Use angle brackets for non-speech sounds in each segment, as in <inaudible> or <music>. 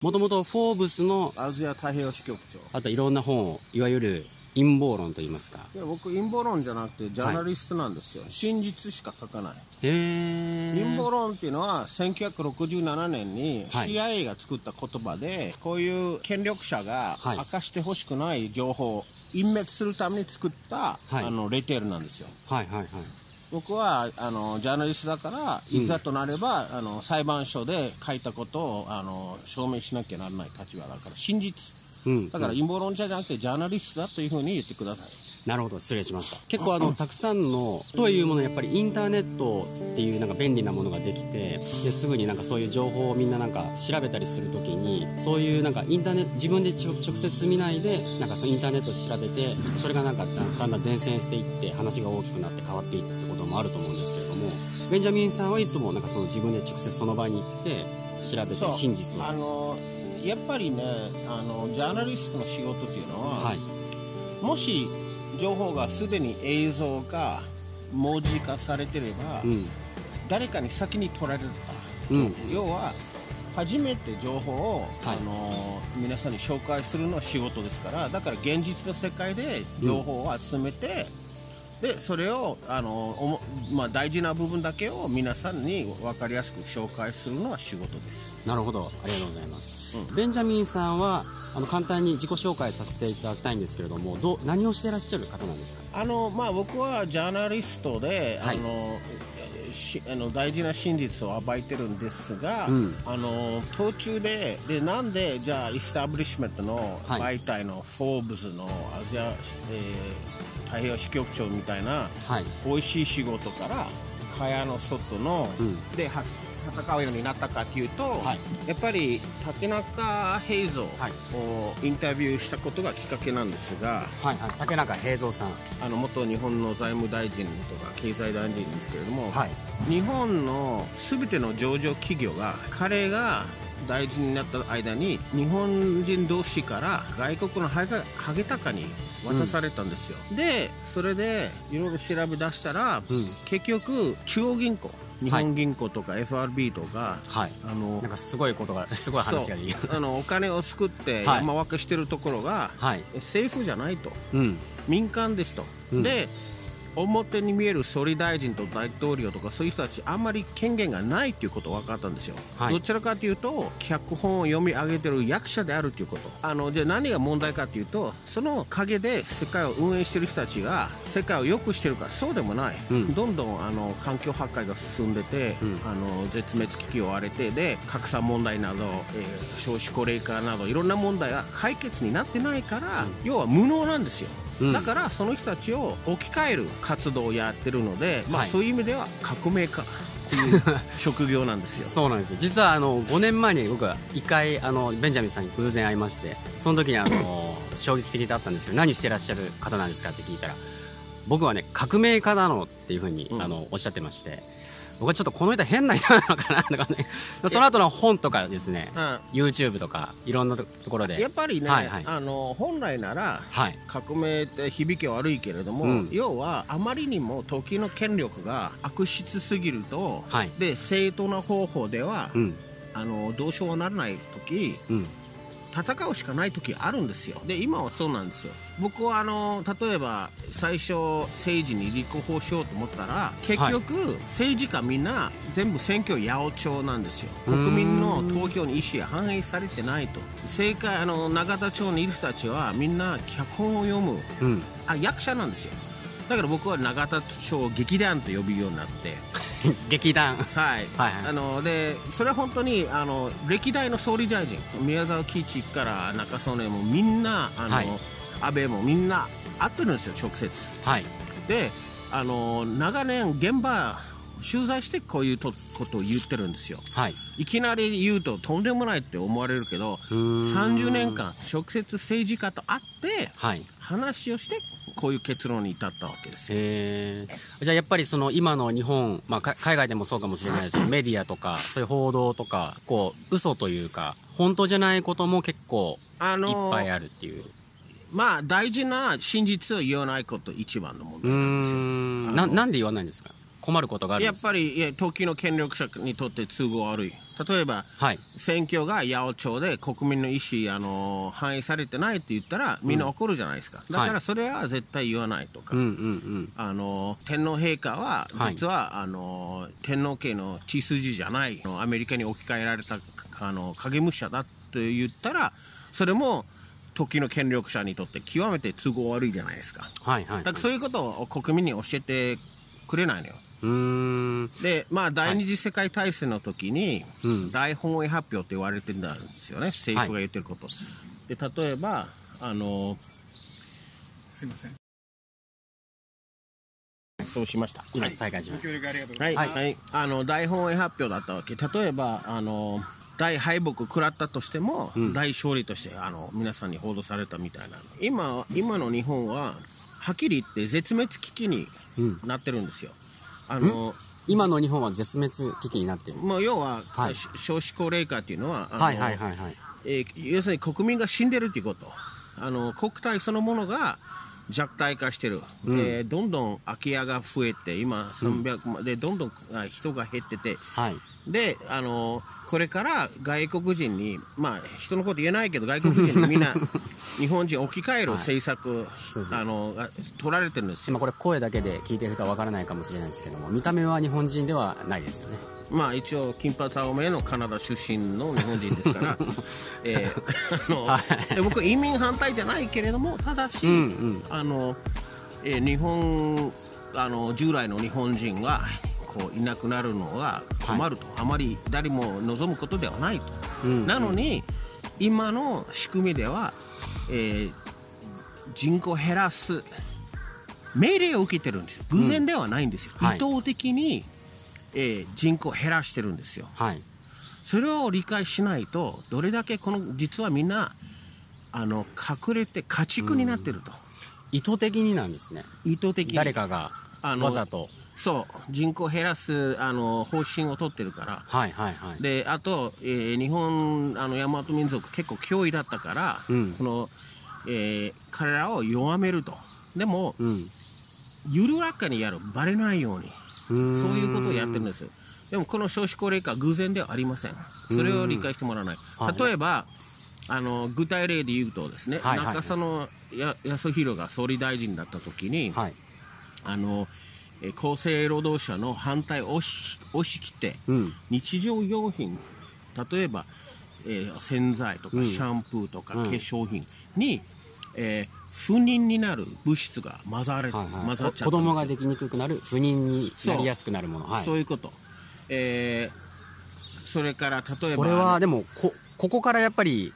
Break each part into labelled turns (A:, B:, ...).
A: もともとフォーブスの
B: アジア太平洋支局長。
A: あといろんな本をいわゆる陰謀論と言いますか。
B: いや僕陰謀論じゃなくてジャーナリストなんですよ、真実しか書かない。
A: へえ
B: 陰謀論っていうのは1967年に
A: はい。
B: CIA が作った言葉で、こういう権力者が
A: はい。
B: 明かしてほしくない情報を隠滅するために作った、
A: はい。
B: あのレテールなんですよ。
A: はいはいはい
B: 僕はあのジャーナリストだからいざとなれば、あの裁判所で書いたことをあの証明しなきゃならない立場だから真実
A: うん。
B: だから陰謀論者じゃなくてジャーナリストだというふうに言ってください。
A: なるほど。失礼しました。結構あのたくさんのというものやっぱりインターネットっていうなんか便利なものができてですぐになんかそういう情報をみんななんか調べたりするときにそういうなんかインターネット自分で直接見ないでなんかそのインターネットを調べてそれがなんかだだんだん伝染していって話が大きくなって変わっていくってこともあると思うんですけれどもベンジャミンさんはいつもなんかその自分で直接その場に行って調べて真実を。
B: あのやっぱりねあのジャーナリストの仕事っていうのは、
A: はい。
B: もし情報がすでに映像か文字化されてれば、
A: うん。
B: 誰かに先に取られた、
A: うん。
B: 要は初めて情報を、
A: はい。
B: あの皆さんに紹介するのは仕事ですからだから現実の世界で情報を集めて、でそれをあのおも、まあ、大事な部分だけを皆さんに分かりやすく紹介するのは仕事です。
A: なるほど。ありがとうございます、ベンジャミンさんはあの簡単に自己紹介させていただきたいんですけれどもどう何をしていらっしゃる方なんですか？
B: あの、まあ、僕はジャーナリストで、
A: はい。
B: あのしあの大事な真実を暴いてるんですが、
A: うん。
B: あの途中ででなんでじゃあイスタブリッシュメントの
A: はい。
B: 媒体のフォーブズのアジア、えー太平洋支局長みたいな
A: はい。
B: 美味しい仕事から蚊帳の外の、
A: うん。
B: では戦うようになったかというと、
A: はい。
B: やっぱり竹中平蔵
A: はい。
B: をインタビューしたことがきっかけなんですが、
A: はいはい。竹中平蔵さん。
B: あの元日本の財務大臣とか経済大臣ですけれども、
A: はい。
B: 日本の全ての上場企業が彼が大臣になった間に日本人同士から外国のハゲハゲタカに渡されたんですよ、でそれでいろいろ調べ出したら、
A: うん。
B: 結局中央銀行日本銀行とか FRB とか、
A: はい。
B: あの
A: なんかすごいことがすごい話が。いい
B: あのお金を作って
A: はい。
B: 山分けしてるところが、
A: はい。
B: 政府じゃないと。
A: うん。
B: 民間ですと、
A: うん。
B: で表に見える総理大臣と大統領とかそういう人たちあんまり権限がないということが分かったんですよ、
A: はい。
B: どちらかというと脚本を読み上げてる役者であるということ。あのじゃあ何が問題かというとその陰で世界を運営している人たちが世界を良くしてるかそうでもない、
A: うん。
B: どんどんあの環境破壊が進んでて、
A: うん。
B: あの絶滅危機を追われてで格差問題など、えー少子高齢化などいろんな問題が解決になってないから、要は無能なんですよ、
A: うん
B: だからその人たちを置き換える活動をやってるので、まあ、
A: はい。
B: そういう意味では革命家っていう <laughs> 職業なんですよ。
A: そうなんですよ。実はあの5年前に僕は1回あのベンジャミンさんに偶然会いましてその時にあの <laughs> 衝撃的だったんですけど何してらっしゃる方なんですかって聞いたら僕はね革命家なのっていうふうに、
B: うん。
A: あのおっしゃってまして僕はちょっとこの人変な人なのかなとかね。<laughs> その後の本とかですね。
B: うん。
A: YouTube とかいろんなところで。
B: やっぱりね、
A: はいはい。
B: あの本来なら
A: はい。
B: 革命って響きは悪いけれども、
A: うん。
B: 要はあまりにも時の権力が悪質すぎると、
A: はい。
B: で正当な方法では、
A: うん。
B: あのどうしようもならない時
A: うん
B: 戦うしかない時あるんですよ。で今はそうなんですよ。僕はあの例えば最初政治に立候補しようと思ったら結局、政治家みんな全部選挙八百長なんですよ。国民の投票に意思が反映されてないと。正解あの永田町にいる人たちはみんな脚本を読む。
A: うん。
B: あ役者なんですよだから僕は永田町劇団と呼ぶようになって。<laughs>
A: 劇団。
B: はい、
A: はいはい。
B: あのでそれは本当にあの歴代の総理大臣宮沢喜一から中曽根もみんなあの、
A: はい。
B: 安倍もみんな会ってるんですよ直接。
A: はい。
B: であの長年現場取材してこういうとことを言ってるんですよ。
A: はい。
B: いきなり言うととんでもないって思われるけど
A: うーん。
B: 30年間直接政治家と会って
A: はい。
B: 話をしてこういう結論に至ったわけです
A: じゃあやっぱりその今の日本、まあ、か海外でもそうかもしれないですけどメディアとかそういう報道とかこう嘘というか本当じゃないことも結構いっぱいあるっていう。
B: まあ大事な真実を言わないこと一番の問
A: う
B: 題なんですよ。
A: ななんで言わないんですか？困ることがあるん
B: やっぱりいや時の権力者にとって都合悪い例えば、
A: はい。
B: 選挙が八百長で国民の意思あの反映されてないって言ったらみんな怒るじゃないですか、だからそれは絶対言わないとか、
A: うんうんうん。
B: あの天皇陛下は
A: はい。
B: 実は、あの天皇家の血筋じゃないアメリカに置き換えられたあの影武者だと言ったらそれも時の権力者にとって極めて都合悪いじゃないですか。
A: はいはい。
B: だからそういうことを国民に教えてくれないのよでまあ第二次世界大戦の時に、
A: うん。
B: 大本営発表って言われてるんですよね。政府が言ってること、で例えばあの
C: すいません。
B: そうしました。
A: 今。再開しま
C: ご
A: す
C: 協力ありがとうござ
B: はい。はい。
C: す。
B: あの大本営発表だったわけ。例えばあの大敗北食らったとしても、
A: うん。
B: 大勝利としてあの皆さんに報道されたみたいなの。今今の日本ははっきり言って絶滅危機に
A: うん。
B: なってるんですよあの
A: 今の日本は絶滅危機になってる。
B: まあ、要は、
A: はい。
B: し少子高齢化っていうのは
A: はいはいはいはい。
B: えー要するに国民が死んでるっていうこと。あの国体そのものが弱体化してる、
A: うん。
B: えーどんどん空き家が増えて今300、万でどんどんあ人が減ってて。
A: はい
B: であのこれから外国人にまあ人のこと言えないけど外国人にみんな <laughs> 日本人置き換える政策、あのが取られてるんですよ。
A: 今これ声だけで聞いてる人は分からないかもしれないですけども見た目は日本人ではないですよね。
B: まあ一応金髪青目のカナダ出身の日本人ですから、<laughs> えーあの僕移民反対じゃないけれどもただし、
A: うんうん。
B: あのえー日本あの従来の日本人がこういなくなるのは困ると、あまり誰も望むことではないと、
A: うん。
B: なのに今の仕組みでは、えー人口を減らす命令を受けてるんですよ。偶然ではないんですよ、
A: はい。
B: 意図的に、えー人口を減らしてるんですよ。
A: はい。
B: それを理解しないとどれだけこの実はみんなあの隠れて家畜になってると、
A: 意図的になんですね。
B: 意図的に。
A: 誰かが
B: あの
A: わざと。
B: そう。人口を減らすあの方針を取ってるから。
A: はいはいはい。
B: であと、えー日本あの大和民族結構脅威だったから、
A: うん。
B: このえー彼らを弱めると。でも
A: うん。
B: 緩やかにやる。バレないように。そういうことをやってるんです。よでもこの少子高齢化は偶然ではありません。それを理解してもらわない。
A: はい。
B: 例えばあの具体例で言うとですね、
A: はいはい。
B: 中曽康弘が総理大臣だった時に、
A: はい
B: あのえー厚生労働者の反対を押し切って、
A: うん。
B: 日常用品例えば、えー洗剤とか
A: うん。
B: シャンプーとか化
A: うん。
B: 粧品に、えー不妊になる物質が混ざれ、
A: はいはい。
B: 混ざっちゃったんですよ。
A: 子供ができにくくなる不妊になりやすくなるもの。はい。
B: そういうこと、えーそれから例えば
A: これはでもこここからやっぱり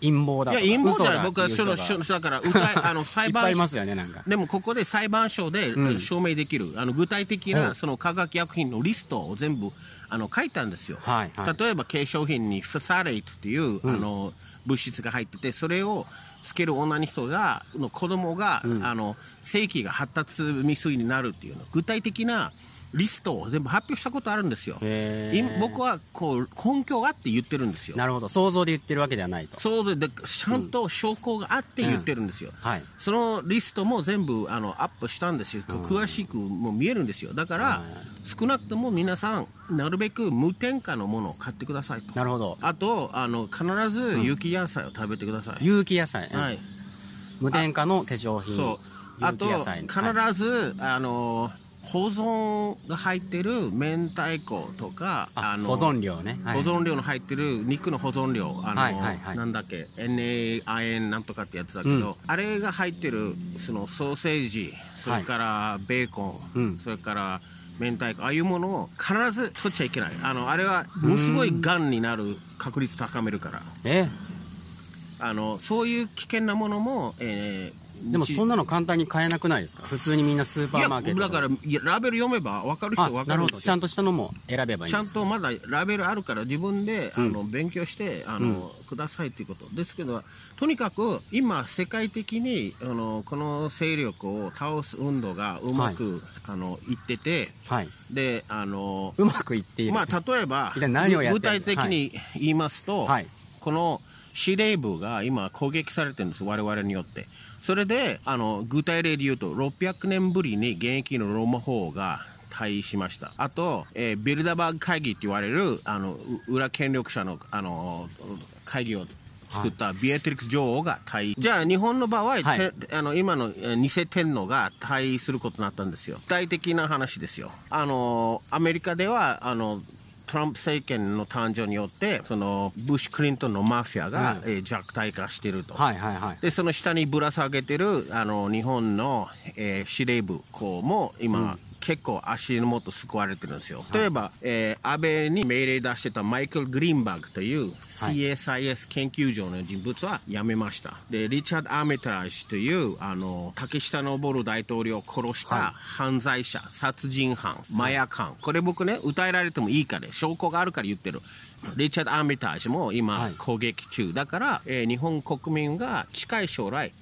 A: 陰謀だ
B: いや陰謀じゃない。僕はその <laughs> そだから訴え <laughs> あの裁判
A: いっぱいいますよねなんか。
B: でもここで裁判所で
A: うん。
B: 証明できる、あの具体的
A: は
B: ないその化学薬品のリストを全部あの書いたんですよ、
A: はいはい。
B: 例えば化粧品にファサレイトっていう、あの物質が入っててそれをつける女の人がの子供が、
A: ん。
B: あの性器が発達未遂になるっていうの具体的なリストを全部発表したことあるんですよ。僕はこう根拠があって言ってるんですよ。
A: なるほど。想像で言ってるわけではないと。
B: そうででちゃんと証拠があって言ってるんですよ、
A: はい。
B: そのリストも全部あのアップしたんですよ、詳しくも見えるんですよ。だから、少なくとも皆さんなるべく無添加のものを買ってくださいと。
A: なるほど。
B: あとあの必ず有機野菜を食べてください、
A: 有機野菜、
B: はい、
A: 無添加の化粧品。
B: そう。あと必ず、あの保存が入ってる明太子とか
A: あ
B: の
A: 保存料ね、はい。
B: 保存料の入ってる肉の保存料あの、
A: はいはいはい。
B: なんだっけ NAIN なんとかってやつだけど、
A: うん。
B: あれが入ってるそのソーセージそれからベーコン、
A: うん。
B: それから明太子ああいうものを必ず取っちゃいけない。あのあれはものすごいがんになる確率高めるから。
A: え？
B: あのそういう危険なものも、えー
A: でもそんなの簡単に買えなくないですか？普通にみんなスーパーマーケット
B: だからラベル読めば分かる人
A: あ
B: は分か
A: なる
B: んです
A: ちゃんとしたのも選べばいい
B: ちゃんとまだラベルあるから自分で、
A: うん。
B: あの勉強してあの、くださいということ。ですけどとにかく今世界的にあのこの勢力を倒す運動がうまく、あのいってて
A: はい。
B: であの
A: うまくいっている、
B: まあ例えば <laughs> 具
A: る
B: 体的に言いますと、
A: はい。
B: この司令部が今攻撃されてるんです我々によって。それであの具体例で言うと600年ぶりに現役のローマ法王が退位しました。あと、えービルダバーグ会議って言われるあのう裏権力者のあの会議を作ったビエトリックス女王が退位、じゃあ日本の場合、
A: はい。
B: てあの今のえー偽天皇が退位することになったんですよ。具体的な話ですよ。あのアメリカではあのトランプ政権の誕生によってそのブッシュ・クリントンのマフィアが、
A: うん。
B: えー弱体化していると、
A: はいはいはい。
B: でその下にぶら下げてるあの日本の、えー司令部校も今、結構足の元救われてるんですよ、例えば、えー安倍に命令出してたマイケル・グリーンバーグという
A: はい。
B: CSIS 研究所の人物は辞めました。でリチャード・アーメタラージというあの竹下登大統領を殺した犯罪者、殺人犯麻薬犯。これ僕ね訴えられてもいいから証拠があるから言ってる。リチャード・アーメタージも今、
A: はい。
B: 攻撃中。だから、えー日本国民が近い将来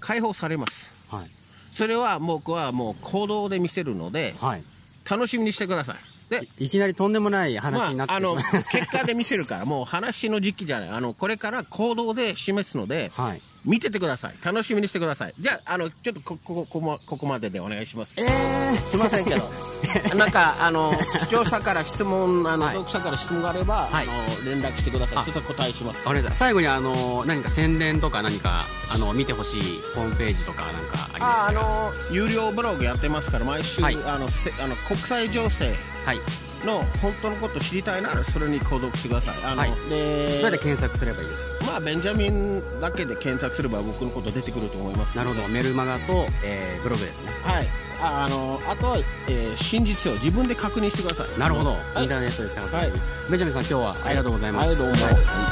B: 解放されます。
A: はい
B: それは僕はもう行動で見せるので
A: はい。
B: 楽しみにしてください。で
A: いきなりとんでもない話になって
B: まあ、あの <laughs> 結果で見せるからもう話の時期じゃない。あのこれから行動で示すので、
A: はい。
B: 見ててください。楽しみにしてください。じゃああのちょっとこここここここまででお願いします。
A: えー、
B: すいませんけど <laughs> なんかあの視聴者から質問あの、読者から質問があれば、
A: はい。
B: あの連絡してください。
A: あ
B: ちょっと答えします。
A: あれだ最後にあの何か宣伝とか何かあの見てほしいホームページとかなんかあり
B: ああ
A: ましたら
B: の有料ブログやってますから毎週、
A: はい。
B: あのせあの国際情勢
A: はい。
B: の本当のこと知りたいならそれに購読してください。あの、
A: はい。
B: で
A: どうやって検索すればいいですか？
B: まあベンジャミンだけで検索すれば僕のこと出てくると思います。
A: なるほど。メルマガと、えーブログですね。
B: はいああのあとは、えー真実を自分で確認してください。
A: なるほど、
B: はい。
A: インターネットで探す、
B: はい。
A: ベンジャミンさん今日はありがとうございます、
B: はい。どうも、
A: は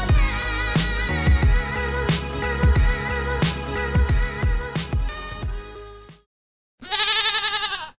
A: い